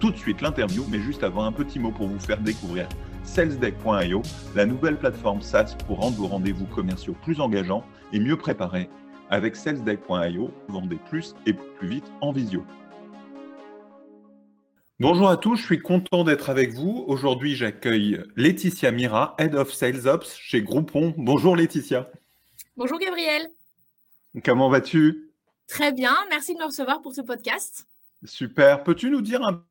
tout de suite l'interview, mais juste avant un petit mot pour vous faire découvrir salesdeck.io, la nouvelle plateforme SaaS pour rendre vos rendez-vous commerciaux plus engageants et mieux préparés. Avec salesdeck.io, vendez plus et plus vite en visio. Bonjour à tous, je suis content d'être avec vous. Aujourd'hui, j'accueille Laetitia Mira, Head of Sales Ops chez Groupon. Bonjour Laetitia. Bonjour Gabriel. Comment vas-tu? Très bien, merci de me recevoir pour ce podcast. Super. Peux-tu nous dire un un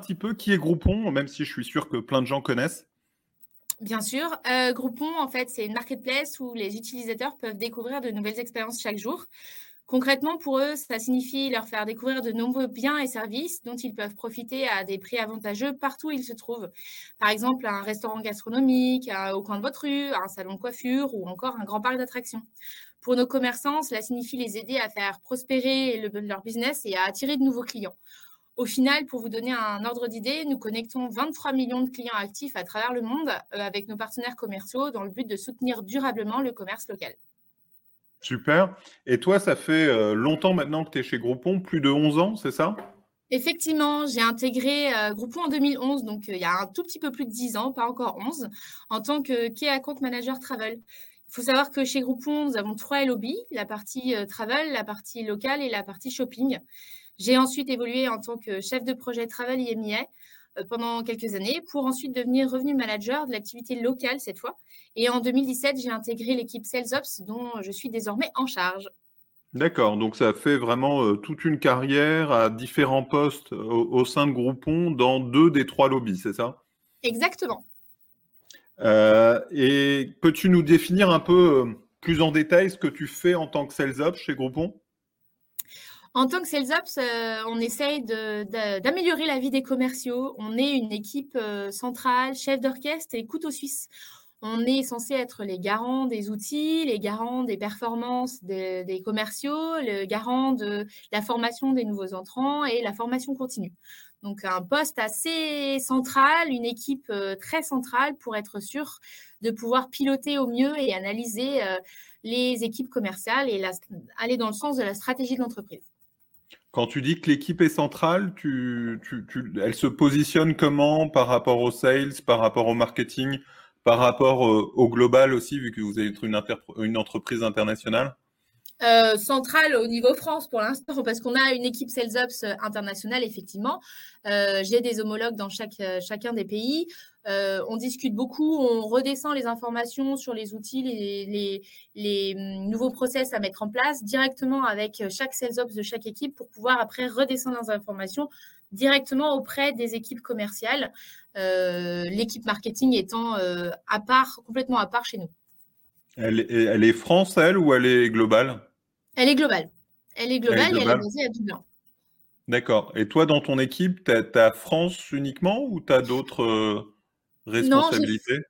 petit peu qui est Groupon, même si je suis sûr que plein de gens connaissent Bien sûr. Euh, Groupon, en fait, c'est une marketplace où les utilisateurs peuvent découvrir de nouvelles expériences chaque jour. Concrètement, pour eux, ça signifie leur faire découvrir de nombreux biens et services dont ils peuvent profiter à des prix avantageux partout où ils se trouvent. Par exemple, un restaurant gastronomique, au coin de votre rue, un salon de coiffure ou encore un grand parc d'attractions. Pour nos commerçants, cela signifie les aider à faire prospérer leur business et à attirer de nouveaux clients. Au final, pour vous donner un ordre d'idée, nous connectons 23 millions de clients actifs à travers le monde euh, avec nos partenaires commerciaux dans le but de soutenir durablement le commerce local. Super. Et toi, ça fait euh, longtemps maintenant que tu es chez Groupon, plus de 11 ans, c'est ça? Effectivement, j'ai intégré euh, Groupon en 2011, donc il y a un tout petit peu plus de 10 ans, pas encore 11, en tant que Key Account Manager Travel. Il faut savoir que chez Groupon, nous avons trois lobbies, la partie travel, la partie locale et la partie shopping. J'ai ensuite évolué en tant que chef de projet Travel IMIA euh, pendant quelques années pour ensuite devenir revenu manager de l'activité locale cette fois. Et en 2017, j'ai intégré l'équipe Sales Ops dont je suis désormais en charge. D'accord, donc ça fait vraiment euh, toute une carrière à différents postes au, sein de Groupon dans deux des trois lobbies, c'est ça? Exactement. Euh, et peux-tu nous définir un peu plus en détail ce que tu fais en tant que Sales Ops chez Groupon? En tant que Sales Ops, euh, on essaye d'améliorer la vie des commerciaux. On est une équipe euh, centrale, chef d'orchestre et couteau suisse. On est censé être les garants des outils, les garants des performances des, commerciaux, le garant de la formation des nouveaux entrants et la formation continue. Donc un poste assez central, une équipe euh, très centrale pour être sûr de pouvoir piloter au mieux et analyser les équipes commerciales et aller dans le sens de la stratégie de l'entreprise. Quand tu dis que l'équipe est centrale, tu, elle se positionne comment par rapport au sales, par rapport au marketing, par rapport euh, au global aussi, vu que vous êtes une, une entreprise internationale? Euh, centrale au niveau France pour l'instant, parce qu'on a une équipe Sales Ops euh, internationale, effectivement. J'ai des homologues dans chaque, chacun des pays. On discute beaucoup, on redescend les informations sur les outils, les, les, hum, nouveaux process à mettre en place directement avec chaque Sales Ops de chaque équipe pour pouvoir après redescendre les informations directement auprès des équipes commerciales, l'équipe marketing étant à part, complètement à part chez nous. Elle, elle est France, elle, ou elle est globale? Elle est globale. Elle est globale, et elle est basée à Dublin. D'accord. Et toi, dans ton équipe, tu as, France uniquement ou tu as d'autres euh, responsabilités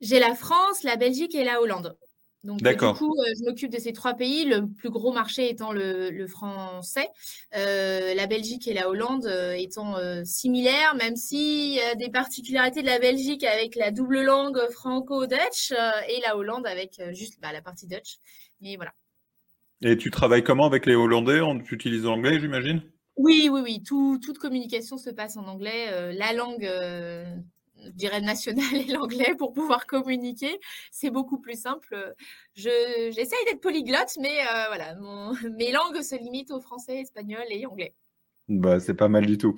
J'ai la France, la Belgique et la Hollande. Donc, euh, du coup, euh, je m'occupe de ces trois pays, le plus gros marché étant le, français, la Belgique et la Hollande étant similaires, même s'il y a des particularités de la Belgique avec la double langue franco-dutch et la Hollande avec juste bah, la partie dutch. Mais voilà. Et tu travailles comment avec les Hollandais? Tu utilises l'anglais, j'imagine? Oui, oui, oui. toute communication se passe en anglais. Euh, la langue, euh, je dirais nationale, est l'anglais pour pouvoir communiquer. C'est beaucoup plus simple. J'essaye d'être polyglotte, mais euh, voilà, mes langues se limitent au français, espagnol et anglais. Bah, c'est pas mal du tout.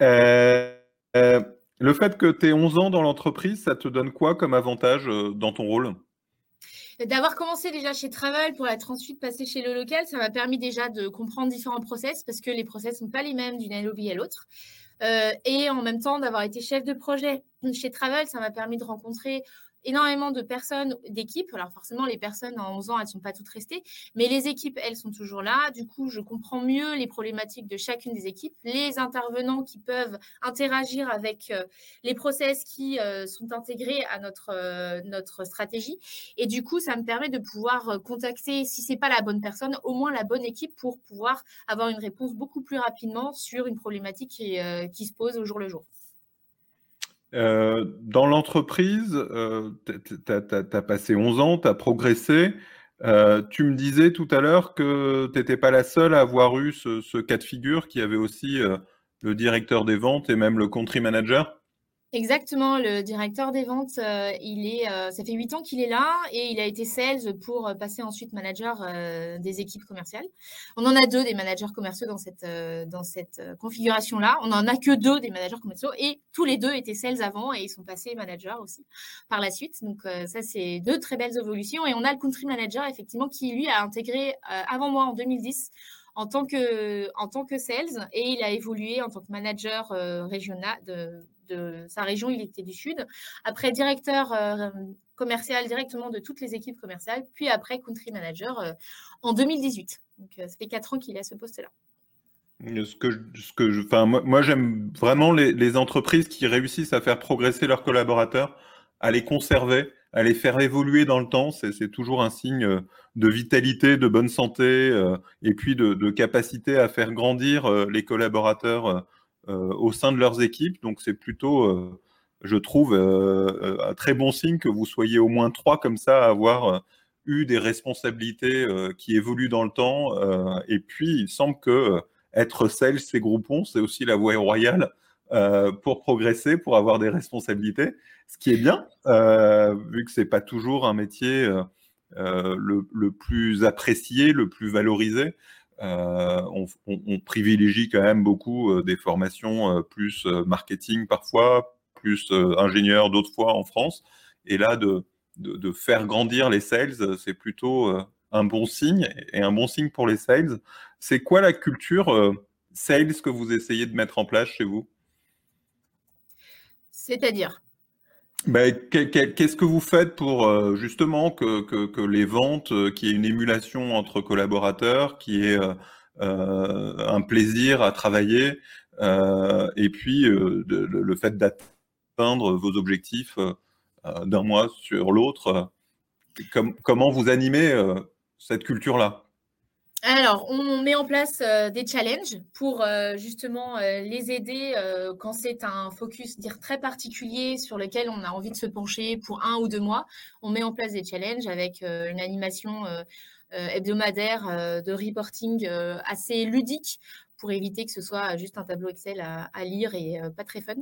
le fait que tu aies 11 ans dans l'entreprise, ça te donne quoi comme avantage dans ton rôle? D'avoir commencé déjà chez Travel pour être ensuite passé chez le local, ça m'a permis déjà de comprendre différents process parce que les process ne sont pas les mêmes d'une lobby à l'autre. Euh, et en même temps, d'avoir été chef de projet chez Travel, ça m'a permis de rencontrer énormément de personnes, d'équipes. Alors forcément, les personnes en 11 ans, elles ne sont pas toutes restées, mais les équipes, elles sont toujours là. Du coup, je comprends mieux les problématiques de chacune des équipes, les intervenants qui peuvent interagir avec euh, les process qui euh, sont intégrés à notre, euh, notre stratégie. Et du coup, ça me permet de pouvoir contacter, si ce n'est pas la bonne personne, au moins la bonne équipe pour pouvoir avoir une réponse beaucoup plus rapidement sur une problématique qui se pose au jour le jour. Dans l'entreprise, tu as, passé 11 ans, tu as progressé. tu me disais tout à l'heure que tu n'étais pas la seule à avoir eu ce, ce, cas de figure, qui avait aussi le directeur des ventes et même le country manager Exactement, le directeur des ventes, euh, il est, euh, ça fait huit ans qu'il est là et il a été sales pour euh, passer ensuite manager des équipes commerciales. On en a deux des managers commerciaux dans cette, cette configuration-là. On n'en a que deux des managers commerciaux et tous les deux étaient sales avant et ils sont passés managers aussi par la suite. Donc ça, c'est deux très belles évolutions. Et on a le country manager, effectivement, qui lui a intégré avant moi en 2010 en tant que, en tant que sales et il a évolué en tant que manager régional de de sa région, il était du Sud. Après, directeur euh, commercial directement de toutes les équipes commerciales, puis après, country manager euh, en 2018. Donc, euh, ça fait quatre ans qu'il est à ce poste-là. Ce que, ce que je, moi, j'aime vraiment les, entreprises qui réussissent à faire progresser leurs collaborateurs, à les conserver, à les faire évoluer dans le temps. C'est toujours un signe de vitalité, de bonne santé et puis de, capacité à faire grandir les collaborateurs au sein de leurs équipes. Donc c'est plutôt, euh, je trouve, euh, un très bon signe que vous soyez au moins trois comme ça à avoir eu des responsabilités qui évoluent dans le temps. et puis, il semble que être sales, c'est groupons, c'est aussi la voie royale pour progresser, pour avoir des responsabilités. Ce qui est bien, vu que c'est pas toujours un métier le, plus apprécié, le plus valorisé. Euh, on, privilégie quand même beaucoup euh, des formations euh, plus marketing parfois, plus ingénieur d'autres fois en France. Et là, de, de, faire grandir les sales, c'est plutôt un bon signe et un bon signe pour les sales. C'est quoi la culture sales que vous essayez de mettre en place chez vous? C'est-à-dire? Qu'est-ce que vous faites pour euh, justement que, que, les ventes, euh, qu'il y ait une émulation entre collaborateurs, qu'il y ait euh, un plaisir à travailler, et puis le, fait d'atteindre vos objectifs d'un mois sur l'autre, comment vous animez cette culture-là? Alors, on met en place euh, des challenges pour euh, justement euh, les aider quand c'est un focus dire très particulier sur lequel on a envie de se pencher pour un ou deux mois. On met en place des challenges avec une animation hebdomadaire de reporting assez ludique pour éviter que ce soit juste un tableau Excel à, lire et euh, pas très fun,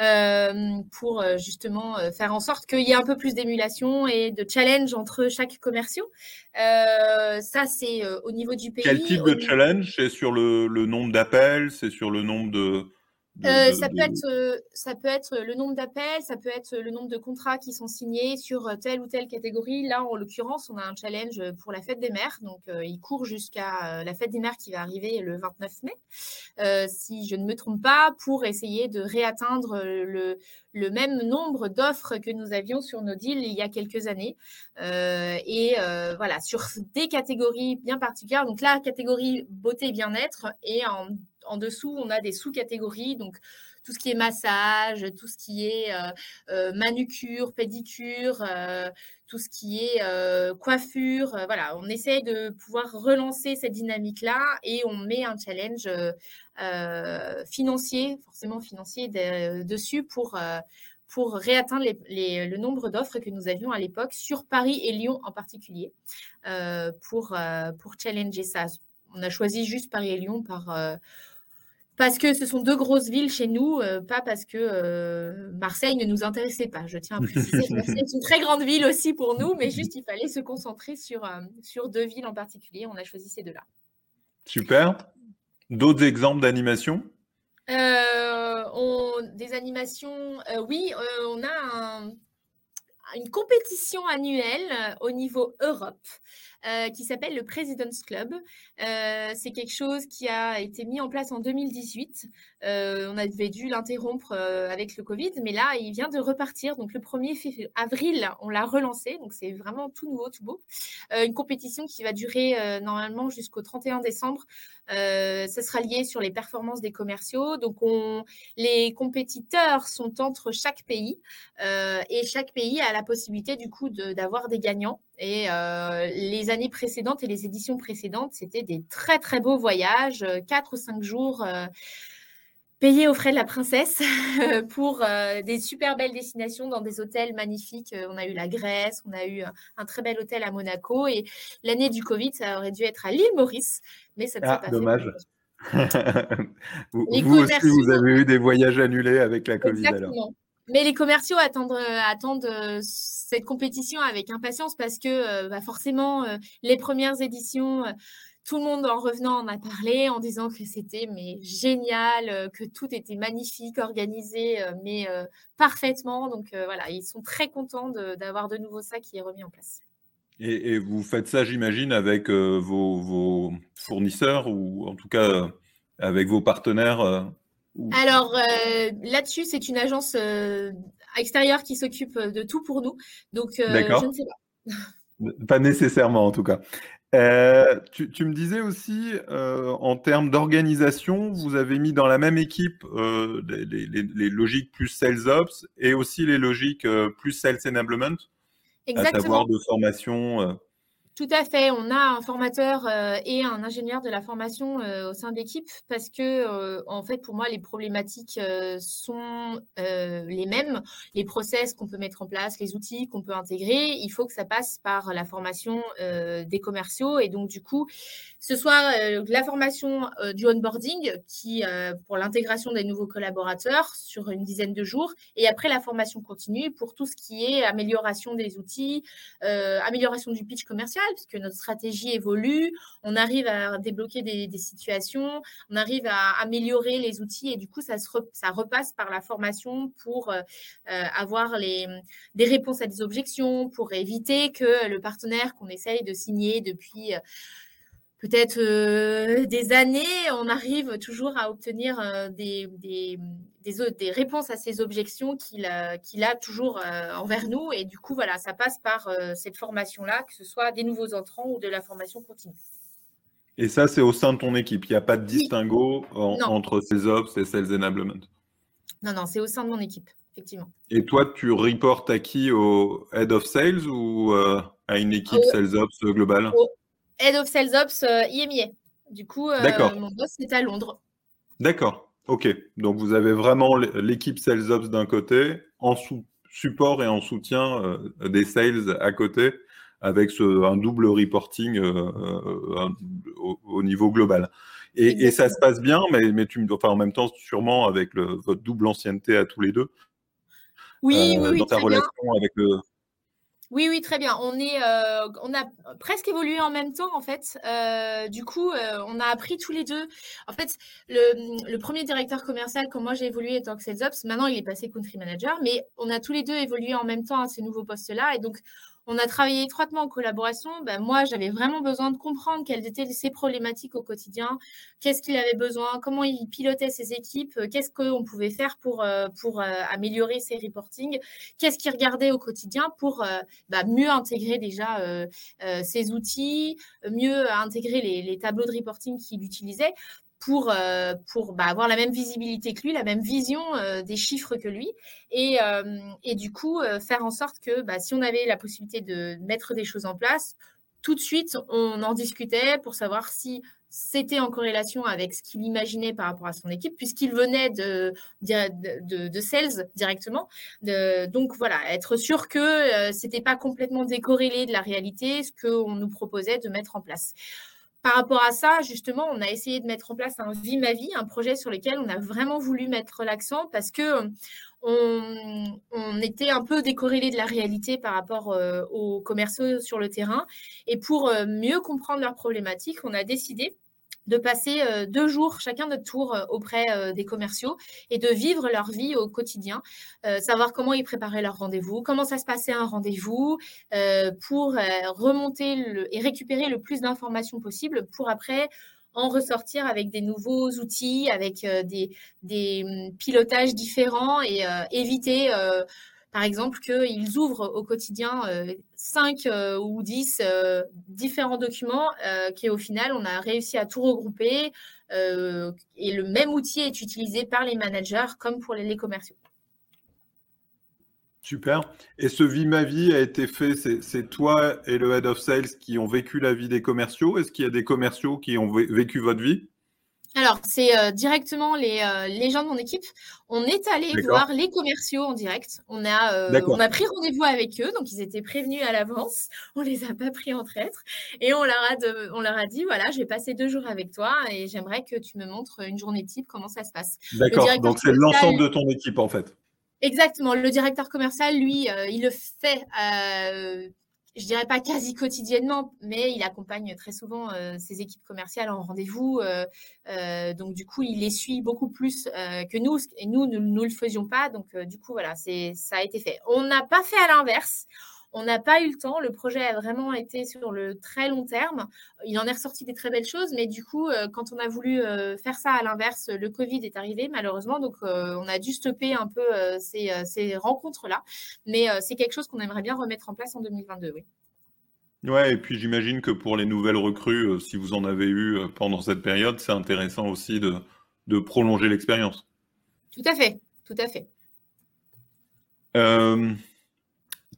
euh, pour euh, justement faire en sorte qu'il y ait un peu plus d'émulation et de challenge entre chaque commerciaux. ça, c'est au niveau du pays. Quel type de challenge? C'est sur le, le nombre d'appels? C'est sur le nombre de euh, ça, peut être, euh, ça peut être le nombre d'appels, ça peut être le nombre de contrats qui sont signés sur euh, telle ou telle catégorie. Là, en l'occurrence, on a un challenge pour la fête des mères. Donc, il court jusqu'à la fête des mères qui va arriver le 29 mai, si je ne me trompe pas, pour essayer de réatteindre le, le même nombre d'offres que nous avions sur nos deals il y a quelques années. et voilà, sur des catégories bien particulières. Donc, la catégorie beauté et bien-être et en en dessous, on a des sous-catégories, donc tout ce qui est massage, tout ce qui est euh, euh, manucure, pédicure, euh, tout ce qui est coiffure. voilà, on essaye de pouvoir relancer cette dynamique-là et on met un challenge financier, forcément financier, dessus pour pour réatteindre le nombre d'offres que nous avions à l'époque sur Paris et Lyon en particulier, pour, pour challenger ça. On a choisi juste Paris et Lyon par, parce que ce sont deux grosses villes chez nous, euh, pas parce que euh, Marseille ne nous intéressait pas. Je tiens à préciser que c'est une très grande ville aussi pour nous, mais juste il fallait se concentrer sur, euh, sur deux villes en particulier. On a choisi ces deux-là. Super. D'autres exemples d'animation? Des animations, oui, on a un, une compétition annuelle au niveau Europe euh, qui s'appelle le President's Club. Euh, c'est quelque chose qui a été mis en place en 2018 on avait dû l'interrompre avec le Covid, mais là, il vient de repartir. Donc, le 1er avril, on l'a relancé. Donc, c'est vraiment tout nouveau, tout beau. une compétition qui va durer normalement jusqu'au 31 décembre. ça sera lié sur les performances des commerciaux. Donc, on, les compétiteurs sont entre chaque pays et chaque pays a la possibilité, du coup, d'avoir des gagnants. Et les années précédentes et les éditions précédentes, c'était des très très beaux voyages, quatre ou cinq jours payés aux frais de la princesse pour des super belles destinations dans des hôtels magnifiques. On a eu la Grèce, on a eu un très bel hôtel à Monaco et l'année du Covid, ça aurait dû être à l'île Maurice, mais ça ne s'est ah, pas dommage. vous, vous aussi, vous avez eu des voyages annulés avec la Covid Exactement. Mais les commerciaux attendent, euh, euh, cette compétition avec impatience parce que euh, bah, forcément, les premières éditions, tout le monde en revenant en a parlé en disant que c'était mais génial, que tout était magnifique, organisé, mais parfaitement. Donc voilà, ils sont très contents d'avoir de, nouveau ça qui est remis en place. Et, vous faites ça, j'imagine, avec vos, vos, fournisseurs ou en tout cas avec vos partenaires alors euh, là-dessus, c'est une agence euh, extérieure qui s'occupe de tout pour nous. Donc euh, je ne sais pas. pas nécessairement en tout cas. Tu, me disais aussi, en termes d'organisation, vous avez mis dans la même équipe les, logiques plus sales ops et aussi les logiques plus sales enablement, Exactement. à savoir de formation. Tout à fait. On a un formateur euh, et un ingénieur de la formation euh, au sein de l'équipe parce que, euh, en fait, pour moi, les problématiques sont les mêmes. Les process qu'on peut mettre en place, les outils qu'on peut intégrer, il faut que ça passe par la formation des commerciaux. Et donc, du coup, ce soit la formation du onboarding qui, pour l'intégration des nouveaux collaborateurs sur une dizaine de jours, et après la formation continue pour tout ce qui est amélioration des outils, amélioration du pitch commercial puisque notre stratégie évolue, on arrive à débloquer des, situations, on arrive à améliorer les outils et du coup, ça, ça repasse par la formation pour euh, euh, avoir les, des réponses à des objections, pour éviter que le partenaire qu'on essaye de signer depuis... Euh, peut-être des années, on arrive toujours à obtenir des, des, réponses à ces objections qu'il a, toujours euh, envers nous. Et du coup, voilà, ça passe par euh, cette formation-là, que ce soit des nouveaux entrants ou de la formation continue. Et ça, c'est au sein de ton équipe. Il n'y a pas de distinguo entre ces ops et Sales Enablement Non, non, c'est au sein de mon équipe, effectivement. Et toi, tu reportes à qui? Au Head of Sales ou euh, à une équipe Sales Ops globale? Head of Sales Ops IMIA. Du coup, mon boss est à Londres. D'accord. Ok, donc vous avez vraiment l'équipe Sales Ops d'un côté, en support et en soutien euh, des sales à côté, avec un double reporting euh, euh, au, niveau global. Et, ça se passe bien, mais, mais tu, enfin, en même temps, sûrement avec votre double ancienneté à tous les deux. Oui, oui, dans ta relation avec le, oui, oui, très bien. Euh, on a presque évolué en même temps, en fait. Euh, du coup, euh, on a appris tous les deux. En fait, le, premier directeur commercial, comme moi j'ai évolué étant Sales Ops, maintenant il est passé Country Manager, mais on a tous les deux évolué en même temps à ces nouveaux postes-là. Et donc, on a travaillé étroitement en collaboration. Ben, moi, j'avais vraiment besoin de comprendre quelles étaient ses problématiques au quotidien, qu'est-ce qu'il avait besoin, comment il pilotait ses équipes, euh, qu'est-ce qu'on pouvait faire pour, euh, euh, améliorer ses reportings, qu'est-ce qu'il regardait au quotidien pour ben, mieux intégrer déjà ses outils, mieux intégrer les tableaux de reporting qu'il utilisait? Pour, euh, pour bah, avoir la même visibilité que lui, la même vision euh, des chiffres que lui, et, euh, et du coup faire en sorte que bah, si on avait la possibilité de mettre des choses en place, tout de suite on en discutait pour savoir si c'était en corrélation avec ce qu'il imaginait par rapport à son équipe, puisqu'il venait de, de, sales directement. donc voilà, être sûr que ce n'était pas complètement décorrélé de la réalité, ce qu'on nous proposait de mettre en place par rapport à ça, justement, on a essayé de mettre en place un Vie ma vie, un projet sur lequel on a vraiment voulu mettre l'accent parce que on, était un peu décorrélé de la réalité par rapport euh, aux commerciaux sur le terrain. Et pour euh, mieux comprendre leurs problématiques, on a décidé de passer euh, deux jours chacun notre tour euh, auprès euh, des commerciaux et de vivre leur vie au quotidien, savoir comment ils préparaient leur rendez-vous, comment ça se passait un rendez-vous, pour remonter et récupérer le plus d'informations possible pour après en ressortir avec des nouveaux outils, avec des, hum, pilotages différents et éviter par exemple, qu'ils ouvrent au quotidien 5 ou 10 différents documents qui, au final, on a réussi à tout regrouper et le même outil est utilisé par les managers comme pour les commerciaux. Super. Et ce Vie ma vie a été fait, c'est toi et le Head of Sales qui ont vécu la vie des commerciaux? Est-ce qu'il y a des commerciaux qui ont vécu votre vie? Alors, c'est euh, directement les, euh, les, gens de mon équipe. On est allé voir les commerciaux en direct. On a, euh, on a pris rendez-vous avec eux, donc ils étaient prévenus à l'avance. On les a pas pris en traître et on leur a, on leur a dit voilà, je vais passer deux jours avec toi et j'aimerais que tu me montres une journée type comment ça se passe. D'accord. Donc c'est l'ensemble de ton équipe en fait. Exactement. Le directeur commercial, lui, euh, il le fait, euh, je dirais pas quasi quotidiennement, mais il accompagne très souvent euh, ses équipes commerciales en rendez-vous. donc, du coup, il les suit beaucoup plus que nous. Et nous, nous ne le faisions pas. Donc, du coup, voilà, ça a été fait. On n'a pas fait à l'inverse. On n'a pas eu le temps. Le projet a vraiment été sur le très long terme. Il en est ressorti des très belles choses, mais du coup, euh, quand on a voulu euh, faire ça à l'inverse, le Covid est arrivé malheureusement, donc euh, on a dû stopper un peu ces, rencontres-là. Mais c'est quelque chose qu'on aimerait bien remettre en place en 2022, oui. Ouais, et puis j'imagine que pour les nouvelles recrues, si vous en avez eu pendant cette période, c'est intéressant aussi de, de prolonger l'expérience. Tout à fait, tout à fait.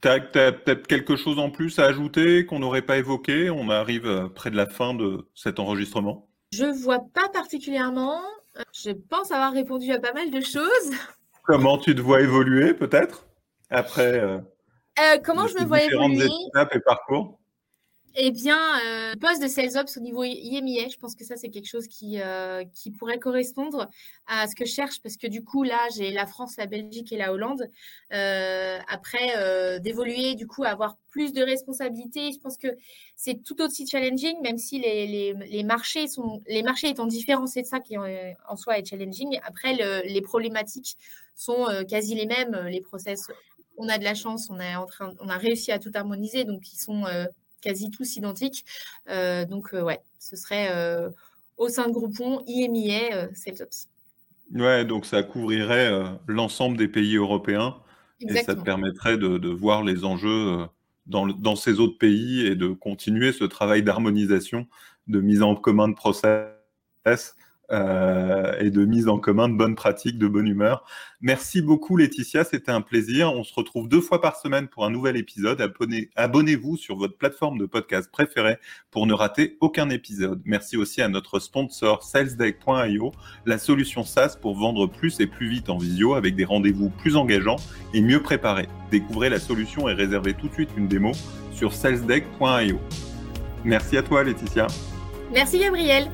Tu as, peut-être quelque chose en plus à ajouter qu'on n'aurait pas évoqué? On arrive euh, près de la fin de cet enregistrement. Je vois pas particulièrement. Je pense avoir répondu à pas mal de choses. Comment tu te vois évoluer peut-être? Après euh, euh, Comment je me vois évoluer? étapes et parcours? Eh bien, euh, poste de Sales Ops au niveau IMIA, je pense que ça, c'est quelque chose qui, euh, qui pourrait correspondre à ce que je cherche parce que du coup, là, j'ai la France, la Belgique et la Hollande. Euh, après, d'évoluer, du coup, avoir plus de responsabilités, je pense que c'est tout aussi challenging, même si les, les, les, marchés sont, les marchés étant différents, c'est ça qui en soi est challenging. Après, les problématiques sont quasi les mêmes, les process. On a de la chance, on, en train, on a réussi à tout harmoniser, donc ils sont quasi tous identiques. Euh, donc, euh, ouais, ce serait euh, au sein de Groupon, IMIA, Salesforce. Ouais, donc ça couvrirait l'ensemble des pays européens et ça te permettrait de, voir les enjeux dans, dans, ces autres pays et de continuer ce travail d'harmonisation, de mise en commun de process euh, et de mise en commun de bonnes pratiques, de bonne humeur. Merci beaucoup Laetitia, c'était un plaisir. On se retrouve deux fois par semaine pour un nouvel épisode. Abonnez-vous sur votre plateforme de podcast préférée pour ne rater aucun épisode. Merci aussi à notre sponsor salesdeck.io, la solution SaaS pour vendre plus et plus vite en visio avec des rendez-vous plus engageants et mieux préparés. Découvrez la solution et réservez tout de suite une démo sur salesdeck.io. Merci à toi Laetitia. Merci Gabriel.